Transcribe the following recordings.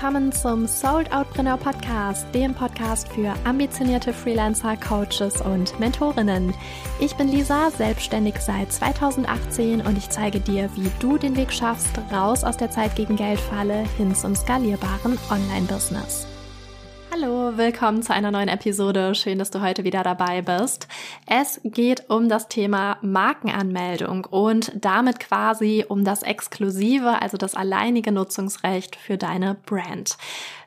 willkommen zum Sold Outpreneur Podcast, dem Podcast für ambitionierte Freelancer, Coaches und Mentorinnen. Ich bin Lisa, selbstständig seit 2018 und ich zeige dir, wie du den Weg schaffst, raus aus der Zeit gegen Geldfalle hin zum skalierbaren Online-Business. Hallo, willkommen zu einer neuen Episode. Schön, dass du heute wieder dabei bist. Es geht um das Thema Markenanmeldung und damit quasi um das exklusive, also das alleinige Nutzungsrecht für deine Brand.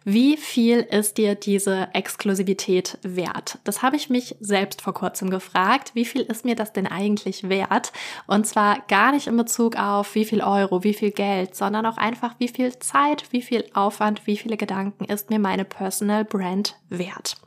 Wie viel ist dir diese Exklusivität wert? Das habe ich mich selbst vor kurzem gefragt. Wie viel ist mir das denn eigentlich wert? Und zwar gar nicht in Bezug auf wie viel Euro, wie viel Geld, sondern auch einfach wie viel Zeit, wie viel Aufwand, wie viele Gedanken ist mir meine Personal Brand wert.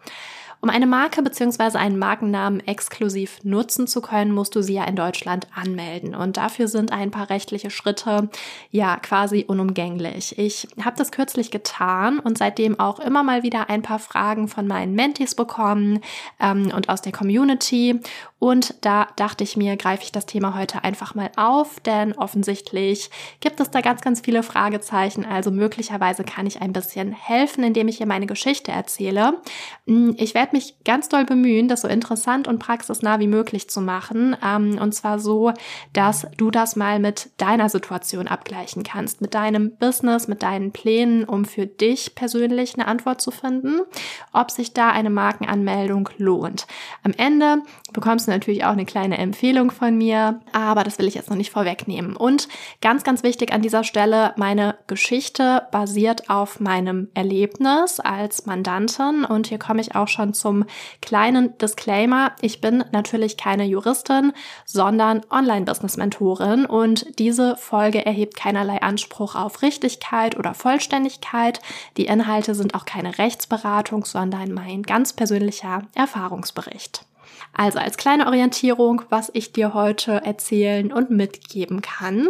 Um eine Marke bzw. einen Markennamen exklusiv nutzen zu können, musst du sie ja in Deutschland anmelden. Und dafür sind ein paar rechtliche Schritte ja quasi unumgänglich. Ich habe das kürzlich getan und seitdem auch immer mal wieder ein paar Fragen von meinen Mentees bekommen ähm, und aus der Community. Und da dachte ich mir, greife ich das Thema heute einfach mal auf, denn offensichtlich gibt es da ganz, ganz viele Fragezeichen. Also möglicherweise kann ich ein bisschen helfen, indem ich hier meine Geschichte erzähle. Ich werde mich ganz doll bemühen, das so interessant und praxisnah wie möglich zu machen. Ähm, und zwar so, dass du das mal mit deiner Situation abgleichen kannst, mit deinem Business, mit deinen Plänen, um für dich persönlich eine Antwort zu finden, ob sich da eine Markenanmeldung lohnt. Am Ende bekommst du natürlich auch eine kleine Empfehlung von mir, aber das will ich jetzt noch nicht vorwegnehmen. Und ganz, ganz wichtig an dieser Stelle, meine Geschichte basiert auf meinem Erlebnis als Mandantin und hier komme ich auch schon zum kleinen Disclaimer. Ich bin natürlich keine Juristin, sondern Online-Business-Mentorin und diese Folge erhebt keinerlei Anspruch auf Richtigkeit oder Vollständigkeit. Die Inhalte sind auch keine Rechtsberatung, sondern mein ganz persönlicher Erfahrungsbericht. Also als kleine Orientierung, was ich dir heute erzählen und mitgeben kann,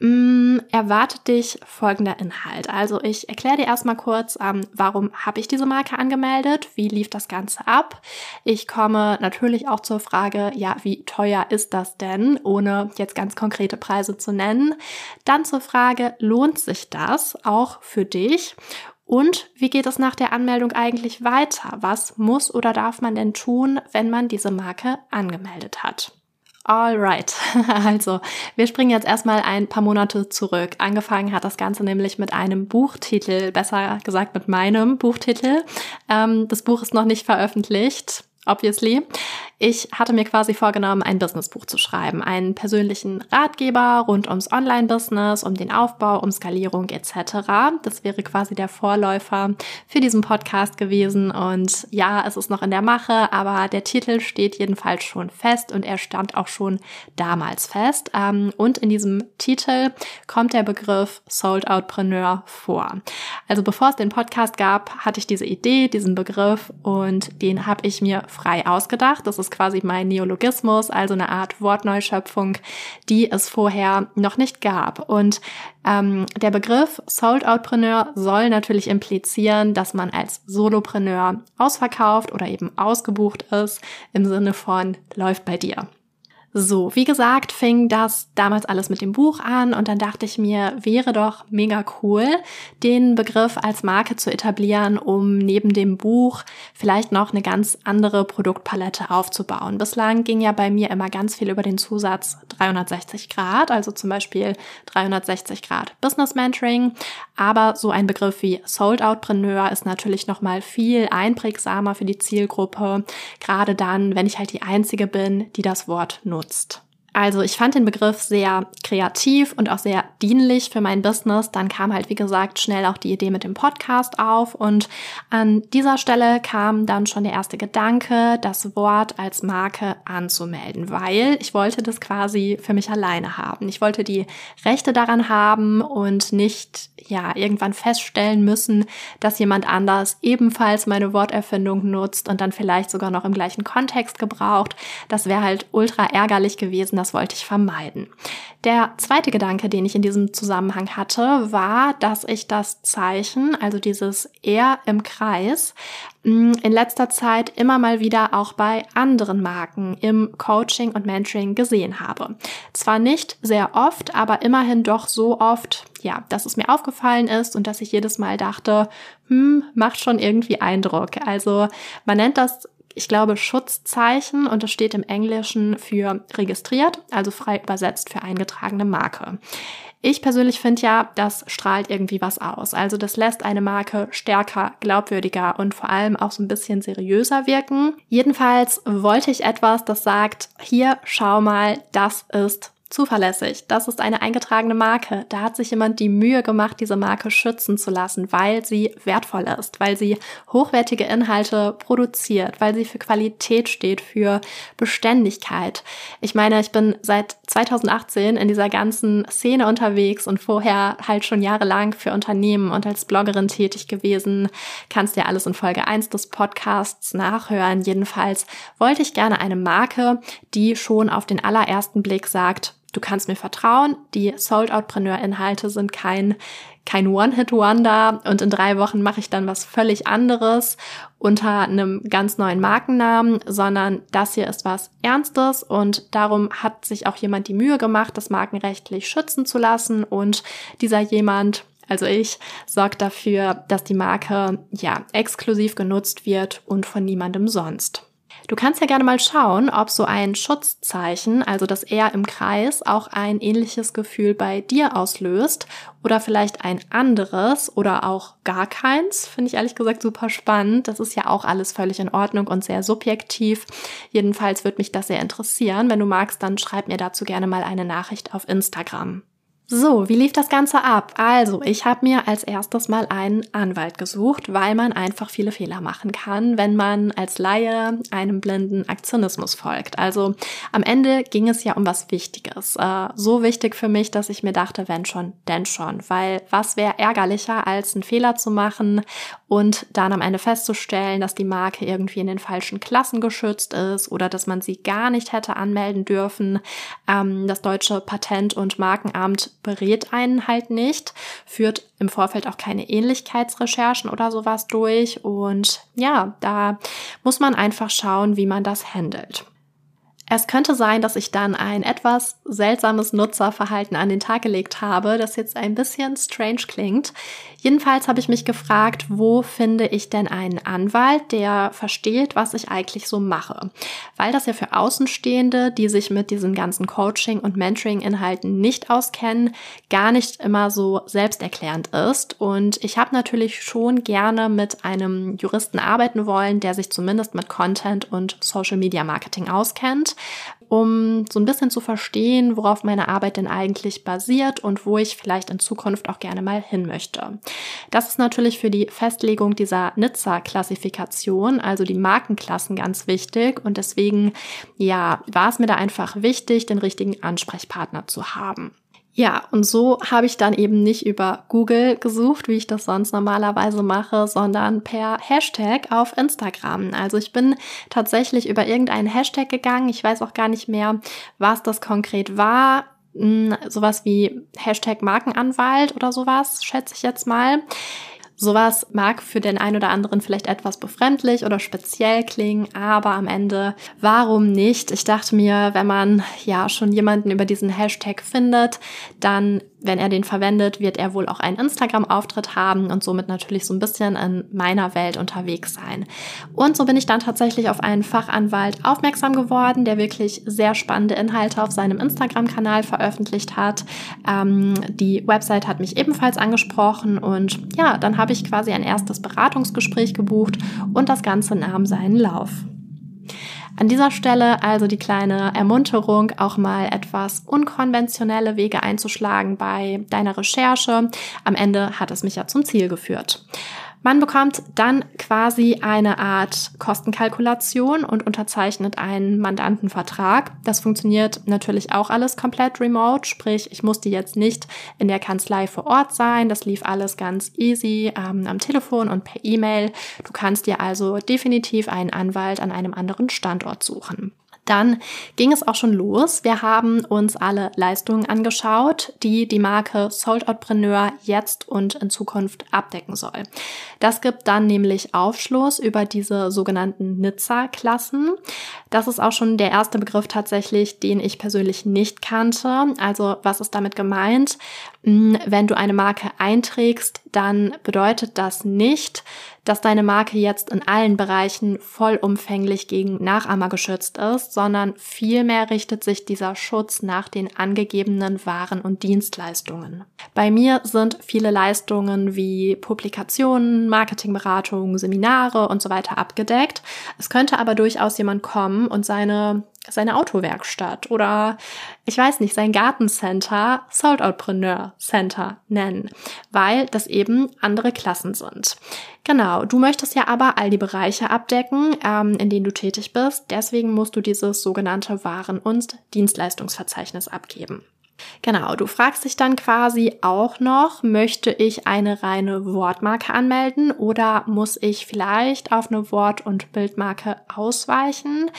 mm, erwartet dich folgender Inhalt. Also ich erkläre dir erstmal kurz, ähm, warum habe ich diese Marke angemeldet, wie lief das Ganze ab. Ich komme natürlich auch zur Frage, ja, wie teuer ist das denn, ohne jetzt ganz konkrete Preise zu nennen. Dann zur Frage, lohnt sich das auch für dich? Und wie geht es nach der Anmeldung eigentlich weiter? Was muss oder darf man denn tun, wenn man diese Marke angemeldet hat? Alright, also wir springen jetzt erstmal ein paar Monate zurück. Angefangen hat das Ganze nämlich mit einem Buchtitel, besser gesagt mit meinem Buchtitel. Ähm, das Buch ist noch nicht veröffentlicht obviously. Ich hatte mir quasi vorgenommen, ein Businessbuch zu schreiben, einen persönlichen Ratgeber rund ums Online-Business, um den Aufbau, um Skalierung etc. Das wäre quasi der Vorläufer für diesen Podcast gewesen und ja, es ist noch in der Mache, aber der Titel steht jedenfalls schon fest und er stand auch schon damals fest. Ähm, und in diesem Titel kommt der Begriff Sold Outpreneur vor. Also bevor es den Podcast gab, hatte ich diese Idee, diesen Begriff und den habe ich mir frei ausgedacht. Das ist quasi mein Neologismus, also eine Art Wortneuschöpfung, die es vorher noch nicht gab. Und ähm, der Begriff Sold Outpreneur soll natürlich implizieren, dass man als Solopreneur ausverkauft oder eben ausgebucht ist, im Sinne von läuft bei dir. So, wie gesagt, fing das damals alles mit dem Buch an und dann dachte ich mir, wäre doch mega cool, den Begriff als Marke zu etablieren, um neben dem Buch vielleicht noch eine ganz andere Produktpalette aufzubauen. Bislang ging ja bei mir immer ganz viel über den Zusatz 360 Grad, also zum Beispiel 360 Grad Business Mentoring, aber so ein Begriff wie Sold Outpreneur ist natürlich nochmal viel einprägsamer für die Zielgruppe, gerade dann, wenn ich halt die Einzige bin, die das Wort nutzt nutzt. Also ich fand den Begriff sehr kreativ und auch sehr dienlich für mein Business. Dann kam halt, wie gesagt, schnell auch die Idee mit dem Podcast auf. Und an dieser Stelle kam dann schon der erste Gedanke, das Wort als Marke anzumelden, weil ich wollte das quasi für mich alleine haben. Ich wollte die Rechte daran haben und nicht, ja, irgendwann feststellen müssen, dass jemand anders ebenfalls meine Worterfindung nutzt und dann vielleicht sogar noch im gleichen Kontext gebraucht. Das wäre halt ultra ärgerlich gewesen das wollte ich vermeiden. Der zweite Gedanke, den ich in diesem Zusammenhang hatte, war, dass ich das Zeichen, also dieses R im Kreis, mm, in letzter Zeit immer mal wieder auch bei anderen Marken im Coaching und Mentoring gesehen habe. Zwar nicht sehr oft, aber immerhin doch so oft, ja, dass es mir aufgefallen ist und dass ich jedes Mal dachte, hm, macht schon irgendwie Eindruck. Also man nennt das ich glaube, Schutzzeichen und das steht im Englischen für registriert, also frei übersetzt für eingetragene Marke. Ich persönlich finde ja, das strahlt irgendwie was aus. Also das lässt eine Marke stärker, glaubwürdiger und vor allem auch so ein bisschen seriöser wirken. Jedenfalls wollte ich etwas, das sagt, hier schau mal, das ist zuverlässig. Das ist eine eingetragene Marke. Da hat sich jemand die Mühe gemacht, diese Marke schützen zu lassen, weil sie wertvoll ist, weil sie hochwertige Inhalte produziert, weil sie für Qualität steht, für Beständigkeit. Ich meine, ich bin seit 2018 in dieser ganzen Szene unterwegs und vorher halt schon jahrelang für Unternehmen und als Bloggerin tätig gewesen. Kannst dir alles in Folge 1 des Podcasts nachhören. Jedenfalls wollte ich gerne eine Marke, die schon auf den allerersten Blick sagt, Du kannst mir vertrauen, die Sold Outpreneur Inhalte sind kein kein One-Hit-Wonder. Und in drei Wochen mache ich dann was völlig anderes unter einem ganz neuen Markennamen, sondern das hier ist was Ernstes. Und darum hat sich auch jemand die Mühe gemacht, das markenrechtlich schützen zu lassen. Und dieser jemand also ich sorgt dafür, dass die Marke ja exklusiv genutzt wird und von niemandem sonst. Du kannst ja gerne mal schauen, ob so ein Schutzzeichen, also das R im Kreis, auch ein ähnliches Gefühl bei dir auslöst oder vielleicht ein anderes oder auch gar keins. Finde ich ehrlich gesagt super spannend. Das ist ja auch alles völlig in Ordnung und sehr subjektiv. Jedenfalls würde mich das sehr interessieren. Wenn du magst, dann schreib mir dazu gerne mal eine Nachricht auf Instagram. So, wie lief das Ganze ab? Also, ich habe mir als erstes mal einen Anwalt gesucht, weil man einfach viele Fehler machen kann, wenn man als Laie einem blinden Aktionismus folgt. Also am Ende ging es ja um was Wichtiges. Äh, so wichtig für mich, dass ich mir dachte, wenn schon, denn schon. Weil was wäre ärgerlicher, als einen Fehler zu machen und dann am Ende festzustellen, dass die Marke irgendwie in den falschen Klassen geschützt ist oder dass man sie gar nicht hätte anmelden dürfen. Ähm, das deutsche Patent- und Markenamt berät einen halt nicht, führt im Vorfeld auch keine Ähnlichkeitsrecherchen oder sowas durch. Und ja, da muss man einfach schauen, wie man das handelt. Es könnte sein, dass ich dann ein etwas seltsames Nutzerverhalten an den Tag gelegt habe, das jetzt ein bisschen strange klingt. Jedenfalls habe ich mich gefragt, wo finde ich denn einen Anwalt, der versteht, was ich eigentlich so mache? Weil das ja für Außenstehende, die sich mit diesen ganzen Coaching- und Mentoring-Inhalten nicht auskennen, gar nicht immer so selbsterklärend ist. Und ich habe natürlich schon gerne mit einem Juristen arbeiten wollen, der sich zumindest mit Content und Social Media Marketing auskennt um so ein bisschen zu verstehen, worauf meine Arbeit denn eigentlich basiert und wo ich vielleicht in Zukunft auch gerne mal hin möchte. Das ist natürlich für die Festlegung dieser Nizza-Klassifikation, also die Markenklassen, ganz wichtig und deswegen, ja, war es mir da einfach wichtig, den richtigen Ansprechpartner zu haben. Ja, und so habe ich dann eben nicht über Google gesucht, wie ich das sonst normalerweise mache, sondern per Hashtag auf Instagram. Also ich bin tatsächlich über irgendeinen Hashtag gegangen. Ich weiß auch gar nicht mehr, was das konkret war. Hm, sowas wie Hashtag Markenanwalt oder sowas, schätze ich jetzt mal. Sowas mag für den einen oder anderen vielleicht etwas befremdlich oder speziell klingen, aber am Ende, warum nicht? Ich dachte mir, wenn man ja schon jemanden über diesen Hashtag findet, dann wenn er den verwendet, wird er wohl auch einen Instagram-Auftritt haben und somit natürlich so ein bisschen in meiner Welt unterwegs sein. Und so bin ich dann tatsächlich auf einen Fachanwalt aufmerksam geworden, der wirklich sehr spannende Inhalte auf seinem Instagram-Kanal veröffentlicht hat. Ähm, die Website hat mich ebenfalls angesprochen und ja, dann habe ich quasi ein erstes Beratungsgespräch gebucht und das Ganze nahm seinen Lauf. An dieser Stelle also die kleine Ermunterung, auch mal etwas unkonventionelle Wege einzuschlagen bei deiner Recherche. Am Ende hat es mich ja zum Ziel geführt. Man bekommt dann quasi eine Art Kostenkalkulation und unterzeichnet einen Mandantenvertrag. Das funktioniert natürlich auch alles komplett remote, sprich ich musste jetzt nicht in der Kanzlei vor Ort sein. Das lief alles ganz easy ähm, am Telefon und per E-Mail. Du kannst dir also definitiv einen Anwalt an einem anderen Standort suchen. Dann ging es auch schon los. Wir haben uns alle Leistungen angeschaut, die die Marke Sold Outpreneur jetzt und in Zukunft abdecken soll. Das gibt dann nämlich Aufschluss über diese sogenannten Nizza-Klassen. Das ist auch schon der erste Begriff tatsächlich, den ich persönlich nicht kannte. Also was ist damit gemeint? Wenn du eine Marke einträgst, dann bedeutet das nicht, dass deine Marke jetzt in allen Bereichen vollumfänglich gegen Nachahmer geschützt ist, sondern vielmehr richtet sich dieser Schutz nach den angegebenen Waren und Dienstleistungen. Bei mir sind viele Leistungen wie Publikationen, Marketingberatung, Seminare und so weiter abgedeckt. Es könnte aber durchaus jemand kommen und seine seine Autowerkstatt oder ich weiß nicht, sein Gartencenter Sold Center nennen, weil das eben andere Klassen sind. Genau, du möchtest ja aber all die Bereiche abdecken, ähm, in denen du tätig bist. Deswegen musst du dieses sogenannte Waren- und Dienstleistungsverzeichnis abgeben. Genau, du fragst dich dann quasi auch noch, möchte ich eine reine Wortmarke anmelden oder muss ich vielleicht auf eine Wort- und Bildmarke ausweichen?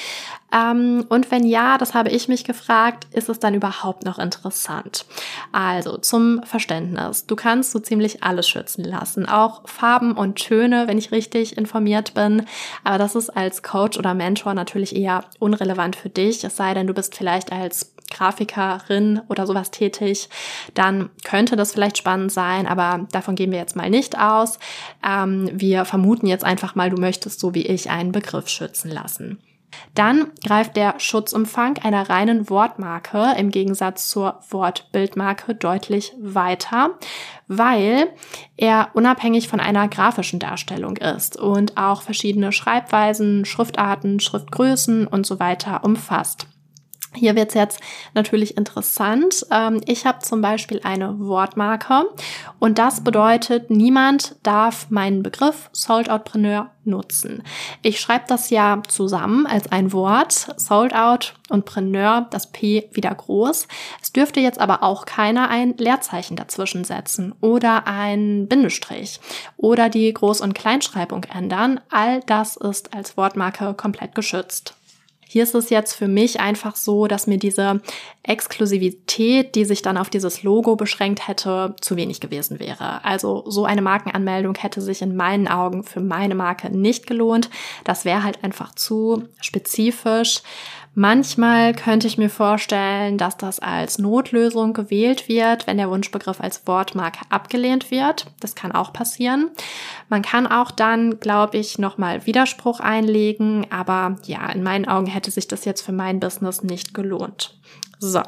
Ähm, und wenn ja, das habe ich mich gefragt, ist es dann überhaupt noch interessant? Also zum Verständnis, du kannst so ziemlich alles schützen lassen, auch Farben und Töne, wenn ich richtig informiert bin. Aber das ist als Coach oder Mentor natürlich eher unrelevant für dich, es sei denn, du bist vielleicht als Grafikerin oder sowas tätig, dann könnte das vielleicht spannend sein, aber davon gehen wir jetzt mal nicht aus. Ähm, wir vermuten jetzt einfach mal, du möchtest so wie ich einen Begriff schützen lassen. Dann greift der Schutzumfang einer reinen Wortmarke im Gegensatz zur Wortbildmarke deutlich weiter, weil er unabhängig von einer grafischen Darstellung ist und auch verschiedene Schreibweisen, Schriftarten, Schriftgrößen und so weiter umfasst. Hier wird's jetzt natürlich interessant. Ähm, ich habe zum Beispiel eine Wortmarke und das bedeutet, niemand darf meinen Begriff Sold Outpreneur nutzen. Ich schreibe das ja zusammen als ein Wort, Sold Out und Preneur, das P wieder groß. Es dürfte jetzt aber auch keiner ein Leerzeichen dazwischen setzen oder ein Bindestrich oder die Groß- und Kleinschreibung ändern. All das ist als Wortmarke komplett geschützt. Hier ist es jetzt für mich einfach so, dass mir diese Exklusivität, die sich dann auf dieses Logo beschränkt hätte, zu wenig gewesen wäre. Also so eine Markenanmeldung hätte sich in meinen Augen für meine Marke nicht gelohnt. Das wäre halt einfach zu spezifisch. Manchmal könnte ich mir vorstellen, dass das als Notlösung gewählt wird, wenn der Wunschbegriff als Wortmarke abgelehnt wird. Das kann auch passieren. Man kann auch dann, glaube ich, nochmal Widerspruch einlegen, aber ja, in meinen Augen hätte sich das jetzt für mein Business nicht gelohnt. So.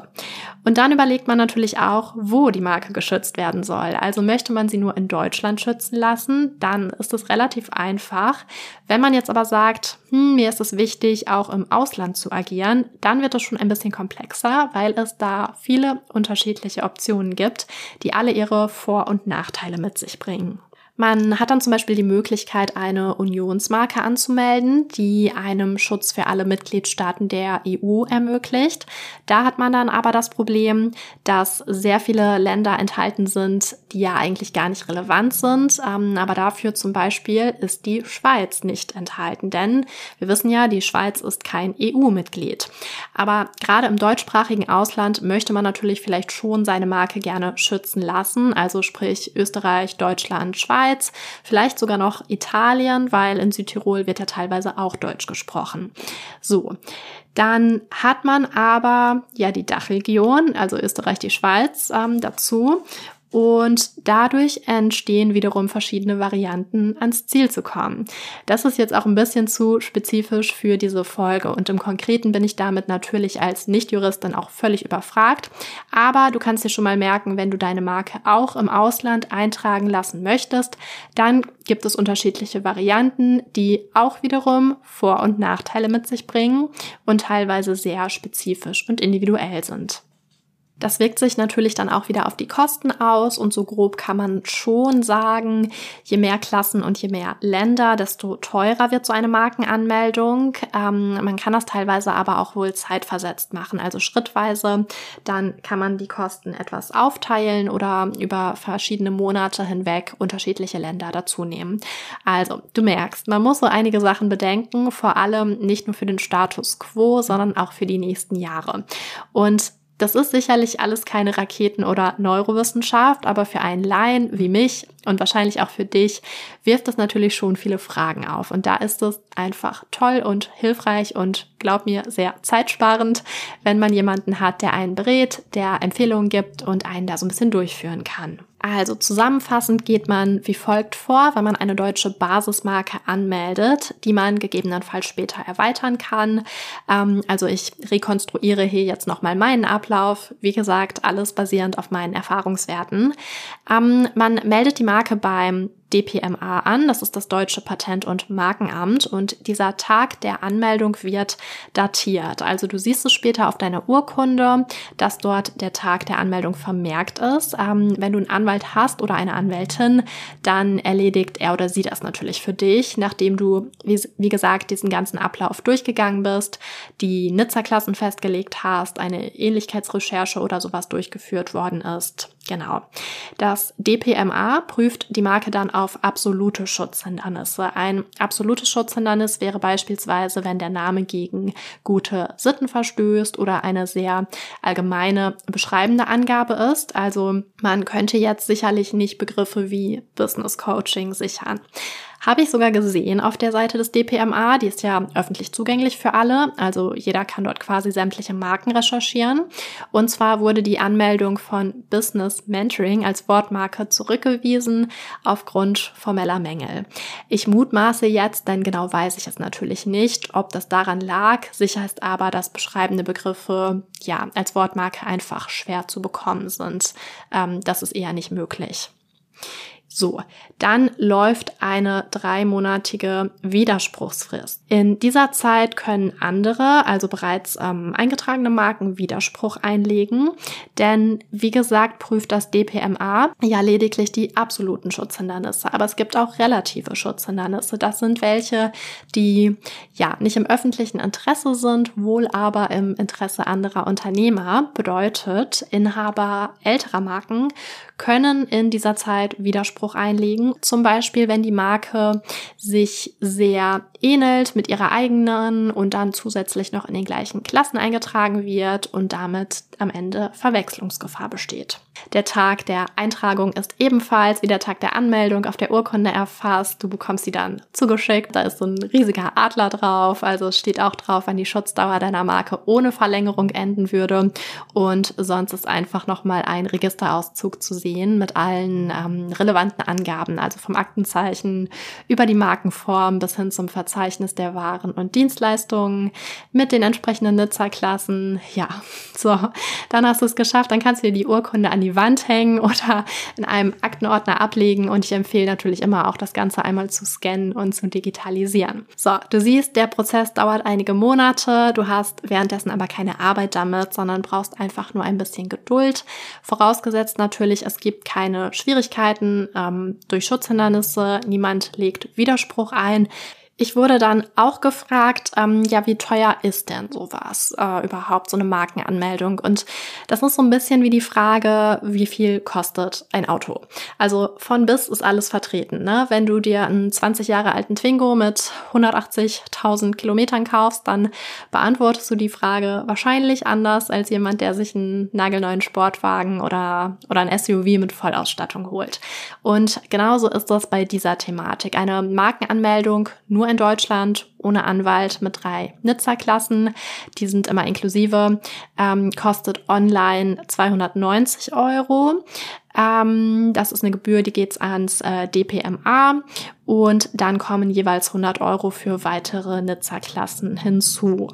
Und dann überlegt man natürlich auch, wo die Marke geschützt werden soll. Also möchte man sie nur in Deutschland schützen lassen, dann ist es relativ einfach. Wenn man jetzt aber sagt, hm, mir ist es wichtig, auch im Ausland zu agieren, dann wird es schon ein bisschen komplexer, weil es da viele unterschiedliche Optionen gibt, die alle ihre Vor- und Nachteile mit sich bringen. Man hat dann zum Beispiel die Möglichkeit, eine Unionsmarke anzumelden, die einem Schutz für alle Mitgliedstaaten der EU ermöglicht. Da hat man dann aber das Problem, dass sehr viele Länder enthalten sind, die ja eigentlich gar nicht relevant sind. Ähm, aber dafür zum Beispiel ist die Schweiz nicht enthalten, denn wir wissen ja, die Schweiz ist kein EU-Mitglied. Aber gerade im deutschsprachigen Ausland möchte man natürlich vielleicht schon seine Marke gerne schützen lassen, also sprich Österreich, Deutschland, Schweiz Schweiz, vielleicht sogar noch Italien, weil in Südtirol wird ja teilweise auch Deutsch gesprochen. So. Dann hat man aber ja die Dachregion, also Österreich, die Schweiz ähm, dazu. Und dadurch entstehen wiederum verschiedene Varianten, ans Ziel zu kommen. Das ist jetzt auch ein bisschen zu spezifisch für diese Folge und im Konkreten bin ich damit natürlich als Nichtjuristin auch völlig überfragt. Aber du kannst dir schon mal merken, wenn du deine Marke auch im Ausland eintragen lassen möchtest, dann gibt es unterschiedliche Varianten, die auch wiederum Vor- und Nachteile mit sich bringen und teilweise sehr spezifisch und individuell sind. Das wirkt sich natürlich dann auch wieder auf die Kosten aus und so grob kann man schon sagen, je mehr Klassen und je mehr Länder, desto teurer wird so eine Markenanmeldung. Ähm, man kann das teilweise aber auch wohl zeitversetzt machen, also schrittweise. Dann kann man die Kosten etwas aufteilen oder über verschiedene Monate hinweg unterschiedliche Länder dazu nehmen. Also, du merkst, man muss so einige Sachen bedenken, vor allem nicht nur für den Status quo, sondern auch für die nächsten Jahre. Und das ist sicherlich alles keine Raketen- oder Neurowissenschaft, aber für einen Laien wie mich und wahrscheinlich auch für dich wirft das natürlich schon viele Fragen auf. Und da ist es einfach toll und hilfreich und glaub mir sehr zeitsparend, wenn man jemanden hat, der einen berät, der Empfehlungen gibt und einen da so ein bisschen durchführen kann. Also zusammenfassend geht man wie folgt vor, wenn man eine deutsche Basismarke anmeldet, die man gegebenenfalls später erweitern kann. Ähm, also ich rekonstruiere hier jetzt nochmal meinen Ablauf. Wie gesagt, alles basierend auf meinen Erfahrungswerten. Ähm, man meldet die Marke beim DPMA an. Das ist das Deutsche Patent- und Markenamt. Und dieser Tag der Anmeldung wird datiert. Also du siehst es später auf deiner Urkunde, dass dort der Tag der Anmeldung vermerkt ist. Ähm, wenn du einen Anwalt hast oder eine Anwältin, dann erledigt er oder sie das natürlich für dich, nachdem du, wie, wie gesagt, diesen ganzen Ablauf durchgegangen bist, die Nizza-Klassen festgelegt hast, eine Ähnlichkeitsrecherche oder sowas durchgeführt worden ist. Genau. Das DPMA prüft die Marke dann auf absolute Schutzhindernisse. Ein absolutes Schutzhindernis wäre beispielsweise, wenn der Name gegen gute Sitten verstößt oder eine sehr allgemeine beschreibende Angabe ist. Also man könnte jetzt sicherlich nicht Begriffe wie Business Coaching sichern. Habe ich sogar gesehen auf der Seite des DPMA. Die ist ja öffentlich zugänglich für alle. Also jeder kann dort quasi sämtliche Marken recherchieren. Und zwar wurde die Anmeldung von Business Mentoring als Wortmarke zurückgewiesen aufgrund formeller Mängel. Ich mutmaße jetzt, denn genau weiß ich es natürlich nicht, ob das daran lag. Sicher ist aber, dass beschreibende Begriffe ja als Wortmarke einfach schwer zu bekommen sind. Ähm, das ist eher nicht möglich. So, dann läuft eine dreimonatige Widerspruchsfrist. In dieser Zeit können andere, also bereits ähm, eingetragene Marken, Widerspruch einlegen, denn wie gesagt prüft das DPMA ja lediglich die absoluten Schutzhindernisse, aber es gibt auch relative Schutzhindernisse. Das sind welche, die ja nicht im öffentlichen Interesse sind, wohl aber im Interesse anderer Unternehmer. Bedeutet, Inhaber älterer Marken können in dieser Zeit Widerspruch einlegen. Zum Beispiel, wenn die Marke sich sehr ähnelt mit ihrer eigenen und dann zusätzlich noch in den gleichen Klassen eingetragen wird und damit am Ende Verwechslungsgefahr besteht. Der Tag der Eintragung ist ebenfalls wie der Tag der Anmeldung auf der Urkunde erfasst. Du bekommst sie dann zugeschickt. Da ist so ein riesiger Adler drauf. Also steht auch drauf, wann die Schutzdauer deiner Marke ohne Verlängerung enden würde. Und sonst ist einfach nochmal ein Registerauszug zu sehen mit allen ähm, relevanten Angaben, also vom Aktenzeichen über die Markenform bis hin zum Verzeichnis der Waren und Dienstleistungen mit den entsprechenden Nutzerklassen. Ja, so, dann hast du es geschafft. Dann kannst du dir die Urkunde an die Wand hängen oder in einem Aktenordner ablegen. Und ich empfehle natürlich immer auch das Ganze einmal zu scannen und zu digitalisieren. So, du siehst, der Prozess dauert einige Monate. Du hast währenddessen aber keine Arbeit damit, sondern brauchst einfach nur ein bisschen Geduld. Vorausgesetzt natürlich, es gibt keine Schwierigkeiten ähm, durch Schutzhindernisse. Niemand legt Widerspruch ein. Ich wurde dann auch gefragt, ähm, ja, wie teuer ist denn sowas äh, überhaupt, so eine Markenanmeldung? Und das ist so ein bisschen wie die Frage, wie viel kostet ein Auto? Also von bis ist alles vertreten. Ne? Wenn du dir einen 20 Jahre alten Twingo mit 180.000 Kilometern kaufst, dann beantwortest du die Frage wahrscheinlich anders als jemand, der sich einen nagelneuen Sportwagen oder, oder ein SUV mit Vollausstattung holt. Und genauso ist das bei dieser Thematik. Eine Markenanmeldung nur in Deutschland ohne Anwalt mit drei Nizza-Klassen. Die sind immer inklusive. Ähm, kostet online 290 Euro. Ähm, das ist eine Gebühr, die geht ans äh, DPMA und dann kommen jeweils 100 Euro für weitere Nizza-Klassen hinzu.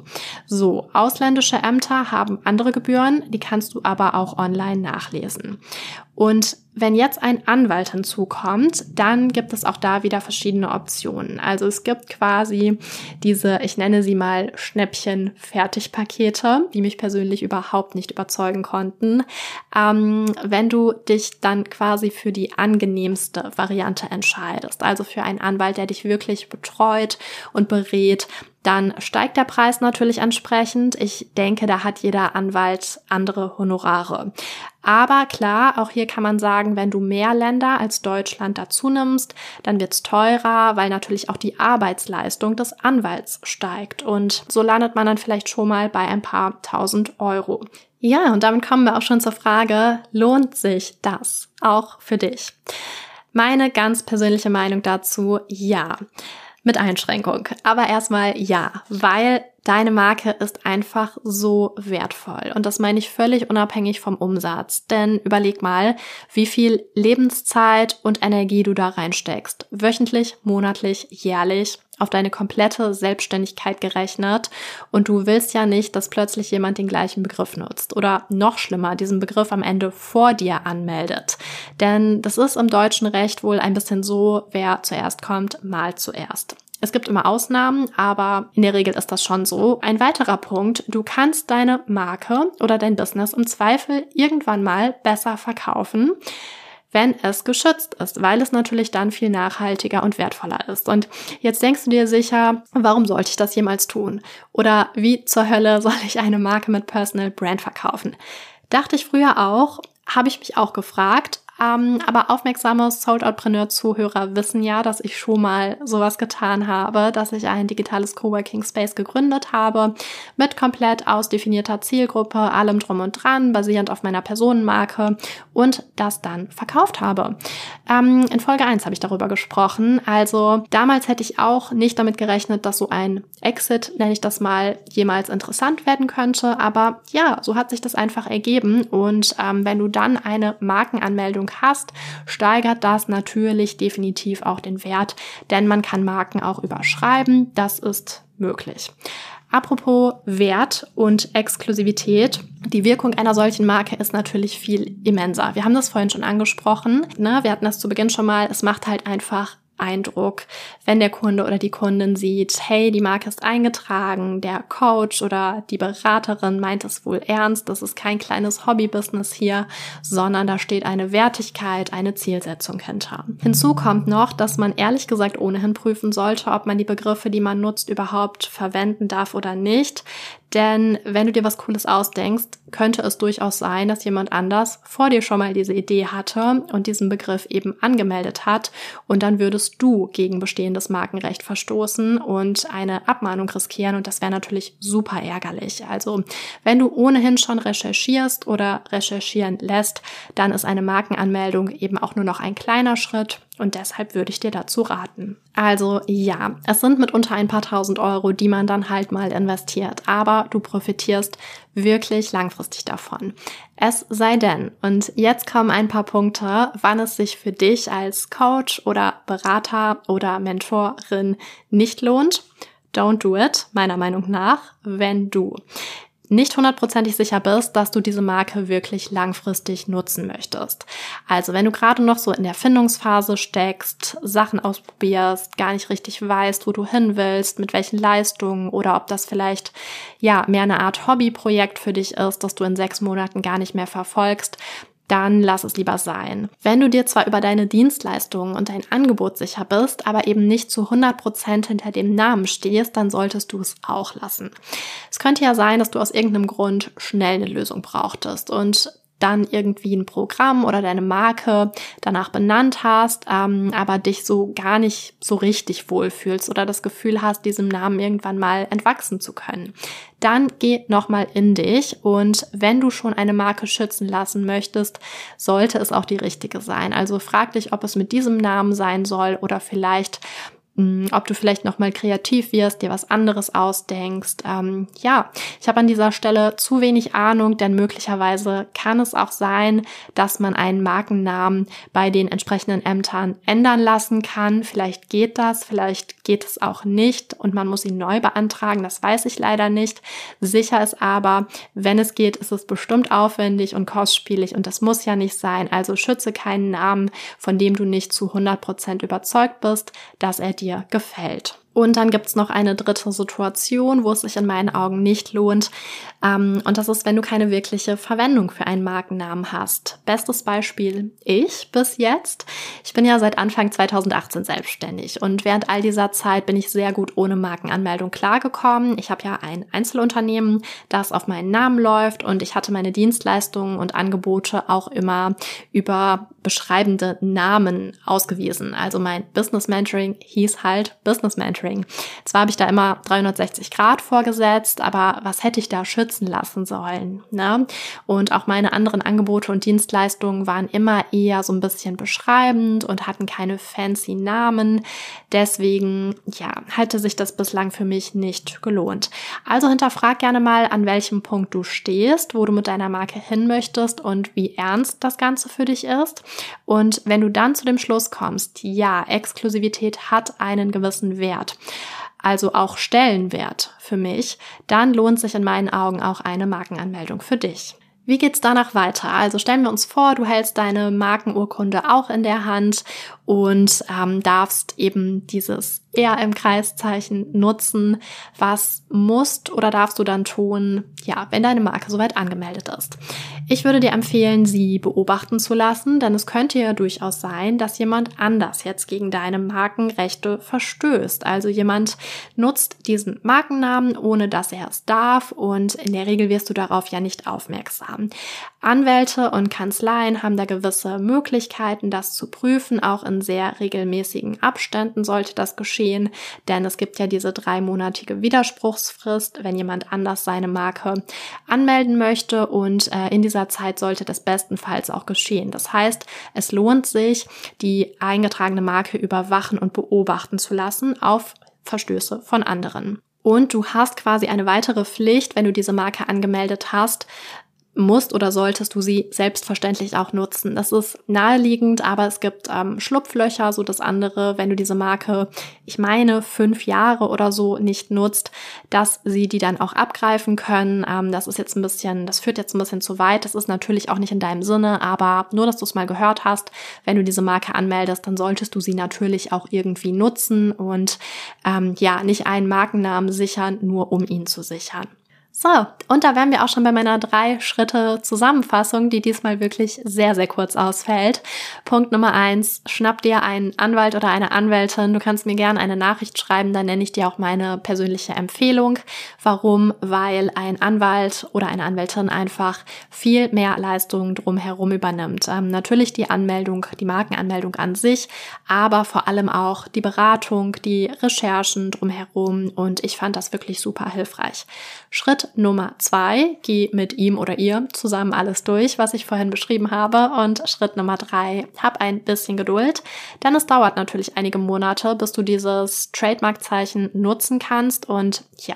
So, ausländische Ämter haben andere Gebühren, die kannst du aber auch online nachlesen. Und wenn jetzt ein Anwalt hinzukommt, dann gibt es auch da wieder verschiedene Optionen. Also es gibt quasi diese, ich nenne sie mal Schnäppchen-Fertigpakete, die mich persönlich überhaupt nicht überzeugen konnten. Ähm, wenn du dich dann quasi für die angenehmste Variante entscheidest, also für einen Anwalt, der dich wirklich betreut und berät, dann steigt der Preis natürlich entsprechend. Ich denke, da hat jeder Anwalt andere Honorare. Aber klar, auch hier kann man sagen, wenn du mehr Länder als Deutschland dazu nimmst, dann wird's teurer, weil natürlich auch die Arbeitsleistung des Anwalts steigt. Und so landet man dann vielleicht schon mal bei ein paar tausend Euro. Ja, und damit kommen wir auch schon zur Frage, lohnt sich das auch für dich? Meine ganz persönliche Meinung dazu, ja. Mit Einschränkung. Aber erstmal ja, weil deine Marke ist einfach so wertvoll. Und das meine ich völlig unabhängig vom Umsatz. Denn überleg mal, wie viel Lebenszeit und Energie du da reinsteckst. Wöchentlich, monatlich, jährlich auf deine komplette Selbstständigkeit gerechnet und du willst ja nicht, dass plötzlich jemand den gleichen Begriff nutzt oder noch schlimmer, diesen Begriff am Ende vor dir anmeldet. Denn das ist im deutschen Recht wohl ein bisschen so, wer zuerst kommt, mal zuerst. Es gibt immer Ausnahmen, aber in der Regel ist das schon so. Ein weiterer Punkt, du kannst deine Marke oder dein Business im Zweifel irgendwann mal besser verkaufen, wenn es geschützt ist, weil es natürlich dann viel nachhaltiger und wertvoller ist. Und jetzt denkst du dir sicher, warum sollte ich das jemals tun? Oder wie zur Hölle soll ich eine Marke mit Personal Brand verkaufen? Dachte ich früher auch, habe ich mich auch gefragt, ähm, aber aufmerksame Sold-Outpreneur-Zuhörer wissen ja, dass ich schon mal sowas getan habe, dass ich ein digitales Coworking Space gegründet habe mit komplett ausdefinierter Zielgruppe, allem drum und dran, basierend auf meiner Personenmarke und das dann verkauft habe. Ähm, in Folge 1 habe ich darüber gesprochen. Also damals hätte ich auch nicht damit gerechnet, dass so ein Exit, nenne ich das mal, jemals interessant werden könnte. Aber ja, so hat sich das einfach ergeben. Und ähm, wenn du dann eine Markenanmeldung Bewertung hast, steigert das natürlich definitiv auch den Wert, denn man kann Marken auch überschreiben. Das ist möglich. Apropos Wert und Exklusivität. Die Wirkung einer solchen Marke ist natürlich viel immenser. Wir haben das vorhin schon angesprochen. Ne? Wir hatten das zu Beginn schon mal. Es macht halt einfach Eindruck, wenn der Kunde oder die Kundin sieht, hey, die Marke ist eingetragen, der Coach oder die Beraterin meint es wohl ernst, das ist kein kleines Hobbybusiness hier, sondern da steht eine Wertigkeit, eine Zielsetzung hinter. Hinzu kommt noch, dass man ehrlich gesagt ohnehin prüfen sollte, ob man die Begriffe, die man nutzt, überhaupt verwenden darf oder nicht. Denn wenn du dir was Cooles ausdenkst, könnte es durchaus sein, dass jemand anders vor dir schon mal diese Idee hatte und diesen Begriff eben angemeldet hat. Und dann würdest du gegen bestehendes Markenrecht verstoßen und eine Abmahnung riskieren. Und das wäre natürlich super ärgerlich. Also wenn du ohnehin schon recherchierst oder recherchieren lässt, dann ist eine Markenanmeldung eben auch nur noch ein kleiner Schritt und deshalb würde ich dir dazu raten. Also ja, es sind mitunter ein paar tausend Euro, die man dann halt mal investiert, aber du profitierst wirklich langfristig davon. Es sei denn, und jetzt kommen ein paar Punkte, wann es sich für dich als Coach oder Berater oder Mentorin nicht lohnt. Don't do it, meiner Meinung nach, wenn du nicht hundertprozentig sicher bist, dass du diese Marke wirklich langfristig nutzen möchtest. Also wenn du gerade noch so in der Findungsphase steckst, Sachen ausprobierst, gar nicht richtig weißt, wo du hin willst, mit welchen Leistungen oder ob das vielleicht ja mehr eine Art Hobbyprojekt für dich ist, das du in sechs Monaten gar nicht mehr verfolgst, dann lass es lieber sein. Wenn du dir zwar über deine Dienstleistungen und dein Angebot sicher bist, aber eben nicht zu 100 Prozent hinter dem Namen stehst, dann solltest du es auch lassen. Es könnte ja sein, dass du aus irgendeinem Grund schnell eine Lösung brauchtest und dann irgendwie ein Programm oder deine Marke danach benannt hast, ähm, aber dich so gar nicht so richtig wohlfühlst oder das Gefühl hast, diesem Namen irgendwann mal entwachsen zu können. Dann geh nochmal in dich und wenn du schon eine Marke schützen lassen möchtest, sollte es auch die richtige sein. Also frag dich, ob es mit diesem Namen sein soll oder vielleicht ob du vielleicht nochmal kreativ wirst, dir was anderes ausdenkst. Ähm, ja, ich habe an dieser Stelle zu wenig Ahnung, denn möglicherweise kann es auch sein, dass man einen Markennamen bei den entsprechenden Ämtern ändern lassen kann. Vielleicht geht das, vielleicht geht es auch nicht und man muss ihn neu beantragen. Das weiß ich leider nicht. Sicher ist aber, wenn es geht, ist es bestimmt aufwendig und kostspielig und das muss ja nicht sein. Also schütze keinen Namen, von dem du nicht zu 100 Prozent überzeugt bist, dass er dir dir gefällt. Und dann gibt's noch eine dritte Situation, wo es sich in meinen Augen nicht lohnt. Ähm, und das ist, wenn du keine wirkliche Verwendung für einen Markennamen hast. Bestes Beispiel ich bis jetzt. Ich bin ja seit Anfang 2018 selbstständig und während all dieser Zeit bin ich sehr gut ohne Markenanmeldung klargekommen. Ich habe ja ein Einzelunternehmen, das auf meinen Namen läuft und ich hatte meine Dienstleistungen und Angebote auch immer über beschreibende Namen ausgewiesen. Also mein Business Mentoring hieß halt Business Mentoring. Monitoring. Zwar habe ich da immer 360 Grad vorgesetzt, aber was hätte ich da schützen lassen sollen? Ne? Und auch meine anderen Angebote und Dienstleistungen waren immer eher so ein bisschen beschreibend und hatten keine fancy Namen. Deswegen, ja, hatte sich das bislang für mich nicht gelohnt. Also hinterfrag gerne mal, an welchem Punkt du stehst, wo du mit deiner Marke hin möchtest und wie ernst das Ganze für dich ist. Und wenn du dann zu dem Schluss kommst, ja, Exklusivität hat einen gewissen Wert, also auch Stellenwert für mich, dann lohnt sich in meinen Augen auch eine Markenanmeldung für dich. Wie geht's danach weiter? Also stellen wir uns vor, du hältst deine Markenurkunde auch in der Hand und ähm, darfst eben dieses eher im Kreiszeichen nutzen. Was musst oder darfst du dann tun, ja, wenn deine Marke soweit angemeldet ist? Ich würde dir empfehlen, sie beobachten zu lassen, denn es könnte ja durchaus sein, dass jemand anders jetzt gegen deine Markenrechte verstößt. Also jemand nutzt diesen Markennamen, ohne dass er es darf und in der Regel wirst du darauf ja nicht aufmerksam. Anwälte und Kanzleien haben da gewisse Möglichkeiten, das zu prüfen. Auch in sehr regelmäßigen Abständen sollte das geschehen, denn es gibt ja diese dreimonatige Widerspruchsfrist, wenn jemand anders seine Marke anmelden möchte und äh, in dieser Zeit sollte das bestenfalls auch geschehen. Das heißt, es lohnt sich, die eingetragene Marke überwachen und beobachten zu lassen auf Verstöße von anderen. Und du hast quasi eine weitere Pflicht, wenn du diese Marke angemeldet hast, musst oder solltest du sie selbstverständlich auch nutzen. Das ist naheliegend, aber es gibt ähm, Schlupflöcher, so das andere, wenn du diese Marke, ich meine, fünf Jahre oder so nicht nutzt, dass sie die dann auch abgreifen können. Ähm, das ist jetzt ein bisschen, das führt jetzt ein bisschen zu weit. Das ist natürlich auch nicht in deinem Sinne, aber nur, dass du es mal gehört hast, wenn du diese Marke anmeldest, dann solltest du sie natürlich auch irgendwie nutzen und ähm, ja, nicht einen Markennamen sichern, nur um ihn zu sichern. So, und da wären wir auch schon bei meiner drei Schritte Zusammenfassung, die diesmal wirklich sehr, sehr kurz ausfällt. Punkt Nummer eins, schnapp dir einen Anwalt oder eine Anwältin. Du kannst mir gerne eine Nachricht schreiben, dann nenne ich dir auch meine persönliche Empfehlung. Warum? Weil ein Anwalt oder eine Anwältin einfach viel mehr Leistungen drumherum übernimmt. Ähm, natürlich die Anmeldung, die Markenanmeldung an sich, aber vor allem auch die Beratung, die Recherchen drumherum und ich fand das wirklich super hilfreich. Schritt Nummer zwei, geh mit ihm oder ihr zusammen alles durch, was ich vorhin beschrieben habe. Und Schritt Nummer drei, hab ein bisschen Geduld, denn es dauert natürlich einige Monate, bis du dieses Trademark-Zeichen nutzen kannst. Und ja,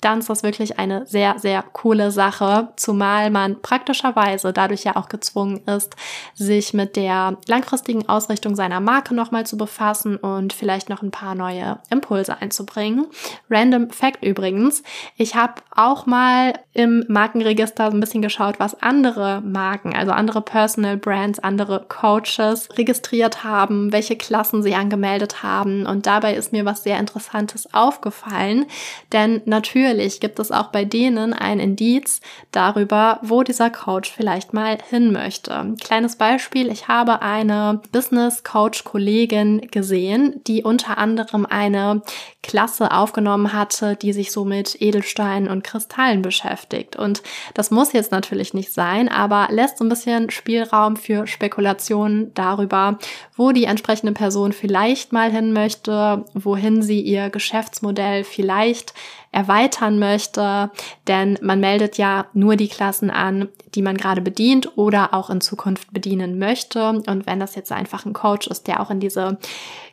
dann ist das wirklich eine sehr, sehr coole Sache, zumal man praktischerweise dadurch ja auch gezwungen ist, sich mit der langfristigen Ausrichtung seiner Marke nochmal zu befassen und vielleicht noch ein paar neue Impulse einzubringen. Random Fact übrigens, ich habe auch mal im Markenregister so ein bisschen geschaut, was andere Marken, also andere Personal Brands, andere Coaches registriert haben, welche Klassen sie angemeldet haben. Und dabei ist mir was sehr Interessantes aufgefallen, denn natürlich gibt es auch bei denen ein Indiz darüber, wo dieser Coach vielleicht mal hin möchte. Kleines Beispiel, ich habe eine Business Coach Kollegin gesehen, die unter anderem eine Klasse aufgenommen hatte, die sich so mit Edelsteinen und Kristallen beschäftigt. Und das muss jetzt natürlich nicht sein, aber lässt so ein bisschen Spielraum für Spekulationen darüber, wo die entsprechende Person vielleicht mal hin möchte, wohin sie ihr Geschäftsmodell vielleicht erweitern möchte, denn man meldet ja nur die Klassen an, die man gerade bedient oder auch in Zukunft bedienen möchte. Und wenn das jetzt einfach ein Coach ist, der auch in diese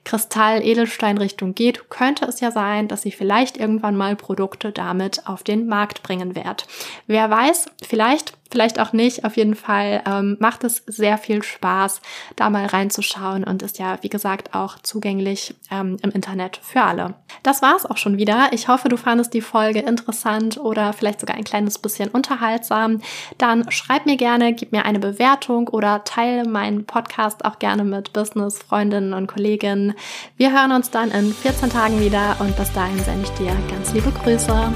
Kristall-Edelstein-Richtung geht, könnte es ja sein, dass ich vielleicht irgendwann mal Produkte damit auf den Markt bringen werde. Wer weiß, vielleicht vielleicht auch nicht. Auf jeden Fall ähm, macht es sehr viel Spaß, da mal reinzuschauen und ist ja, wie gesagt, auch zugänglich ähm, im Internet für alle. Das war's auch schon wieder. Ich hoffe, du fandest die Folge interessant oder vielleicht sogar ein kleines bisschen unterhaltsam. Dann schreib mir gerne, gib mir eine Bewertung oder teile meinen Podcast auch gerne mit Business, Freundinnen und Kolleginnen. Wir hören uns dann in 14 Tagen wieder und bis dahin sende ich dir ganz liebe Grüße.